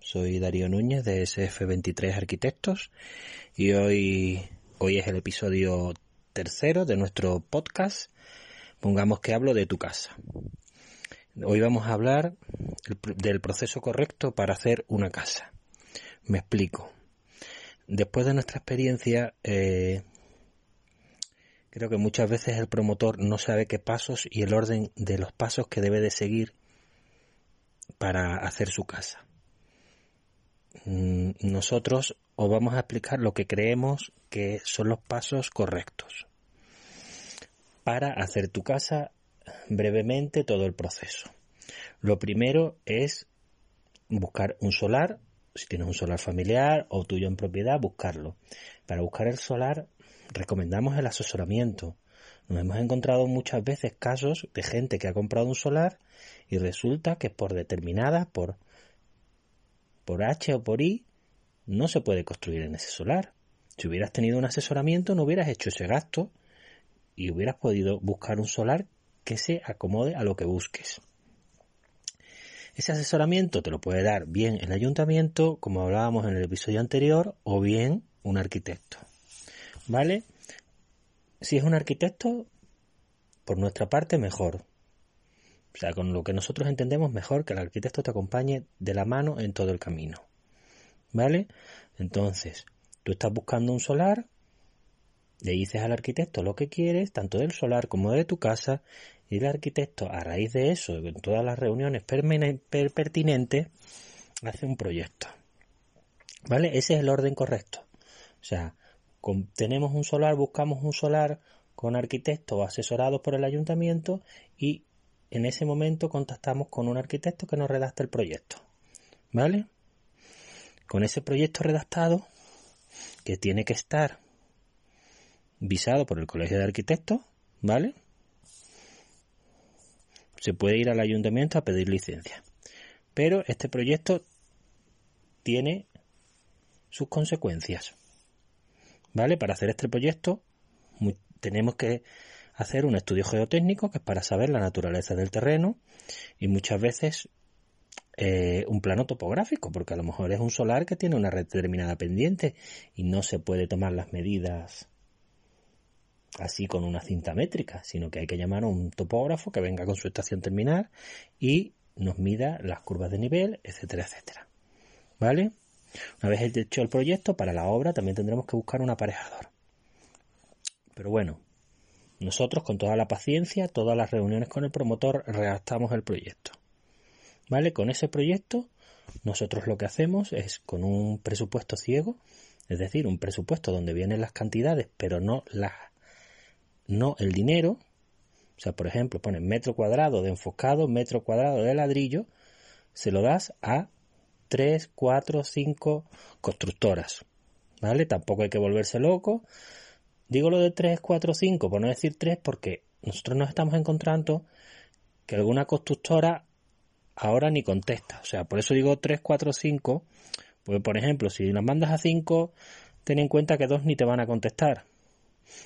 Soy Darío Núñez de SF23 Arquitectos y hoy, hoy es el episodio tercero de nuestro podcast. Pongamos que hablo de tu casa. Hoy vamos a hablar del proceso correcto para hacer una casa. Me explico. Después de nuestra experiencia, eh, creo que muchas veces el promotor no sabe qué pasos y el orden de los pasos que debe de seguir para hacer su casa. Mm, nosotros os vamos a explicar lo que creemos que son los pasos correctos para hacer tu casa brevemente todo el proceso. Lo primero es buscar un solar, si tienes un solar familiar o tuyo en propiedad, buscarlo. Para buscar el solar recomendamos el asesoramiento. Nos hemos encontrado muchas veces casos de gente que ha comprado un solar y resulta que por determinadas, por por H o por I, no se puede construir en ese solar. Si hubieras tenido un asesoramiento, no hubieras hecho ese gasto y hubieras podido buscar un solar que se acomode a lo que busques. Ese asesoramiento te lo puede dar bien el ayuntamiento, como hablábamos en el episodio anterior, o bien un arquitecto. ¿Vale? Si es un arquitecto, por nuestra parte, mejor. O sea, con lo que nosotros entendemos mejor que el arquitecto te acompañe de la mano en todo el camino. ¿Vale? Entonces, tú estás buscando un solar, le dices al arquitecto lo que quieres, tanto del solar como de tu casa, y el arquitecto, a raíz de eso, en todas las reuniones pertinentes, hace un proyecto. ¿Vale? Ese es el orden correcto. O sea, tenemos un solar, buscamos un solar con arquitectos asesorados por el ayuntamiento y en ese momento contactamos con un arquitecto que nos redacta el proyecto. ¿Vale? Con ese proyecto redactado, que tiene que estar visado por el Colegio de Arquitectos, ¿vale? Se puede ir al ayuntamiento a pedir licencia. Pero este proyecto tiene sus consecuencias. ¿Vale? Para hacer este proyecto tenemos que hacer un estudio geotécnico que es para saber la naturaleza del terreno y muchas veces eh, un plano topográfico, porque a lo mejor es un solar que tiene una determinada pendiente y no se puede tomar las medidas así con una cinta métrica, sino que hay que llamar a un topógrafo que venga con su estación terminal y nos mida las curvas de nivel, etcétera, etcétera. ¿Vale? Una vez hecho el proyecto, para la obra también tendremos que buscar un aparejador. Pero bueno, nosotros, con toda la paciencia, todas las reuniones con el promotor, redactamos el proyecto. ¿Vale? Con ese proyecto, nosotros lo que hacemos es con un presupuesto ciego, es decir, un presupuesto donde vienen las cantidades, pero no las, no el dinero. O sea, por ejemplo, pones metro cuadrado de enfocado, metro cuadrado de ladrillo, se lo das a 3, 4, 5 constructoras. ¿Vale? Tampoco hay que volverse loco Digo lo de 3, 4, 5, por no decir 3, porque nosotros nos estamos encontrando que alguna constructora ahora ni contesta. O sea, por eso digo 3, 4, 5, pues por ejemplo, si las mandas a 5, ten en cuenta que dos ni te van a contestar.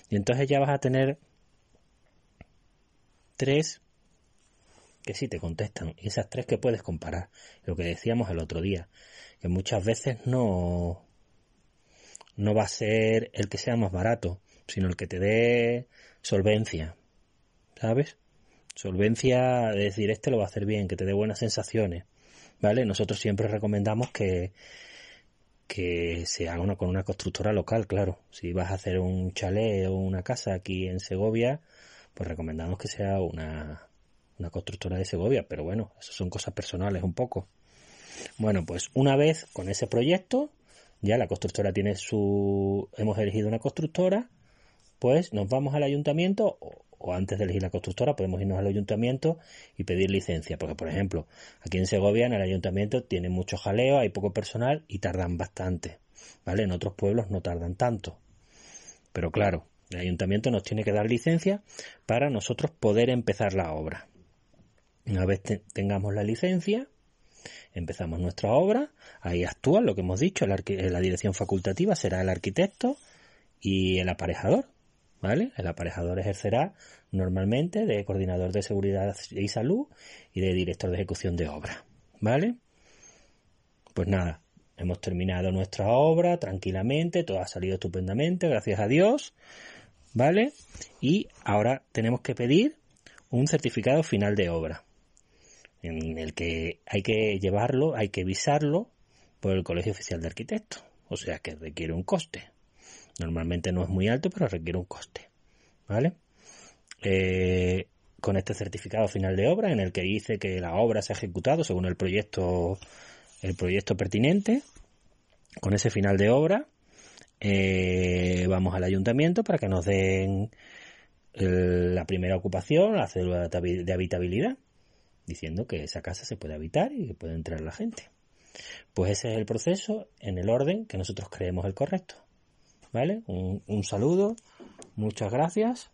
Y entonces ya vas a tener 3 que sí te contestan. Y esas tres que puedes comparar. Lo que decíamos el otro día, que muchas veces no, no va a ser el que sea más barato sino el que te dé solvencia, ¿sabes? Solvencia de decir, este lo va a hacer bien, que te dé buenas sensaciones, ¿vale? Nosotros siempre recomendamos que, que se haga una, con una constructora local, claro. Si vas a hacer un chalet o una casa aquí en Segovia, pues recomendamos que sea una, una constructora de Segovia, pero bueno, eso son cosas personales un poco. Bueno, pues una vez con ese proyecto, ya la constructora tiene su... Hemos elegido una constructora, pues nos vamos al ayuntamiento o, antes de elegir la constructora podemos irnos al ayuntamiento y pedir licencia, porque por ejemplo, aquí en Segovia en el ayuntamiento tiene mucho jaleo, hay poco personal y tardan bastante, ¿vale? En otros pueblos no tardan tanto. Pero claro, el ayuntamiento nos tiene que dar licencia para nosotros poder empezar la obra. Una vez tengamos la licencia, empezamos nuestra obra, ahí actúa lo que hemos dicho, la dirección facultativa será el arquitecto y el aparejador, ¿vale? El aparejador ejercerá normalmente de coordinador de seguridad y salud y de director de ejecución de obra, ¿vale? Pues nada, hemos terminado nuestra obra tranquilamente, todo ha salido estupendamente, gracias a Dios, ¿vale? Y ahora tenemos que pedir un certificado final de obra, en el que hay que llevarlo, hay que visarlo por el Colegio Oficial de Arquitectos, o sea que requiere un coste. Normalmente no es muy alto, pero requiere un coste, ¿vale? Eh, con este certificado final de obra en el que dice que la obra se ha ejecutado según el proyecto el proyecto pertinente. Con ese final de obra eh, vamos al ayuntamiento para que nos den la primera ocupación la cédula de habitabilidad diciendo que esa casa se puede habitar y que puede entrar la gente. Pues ese es el proceso en el orden que nosotros creemos el correcto vale un, un saludo muchas gracias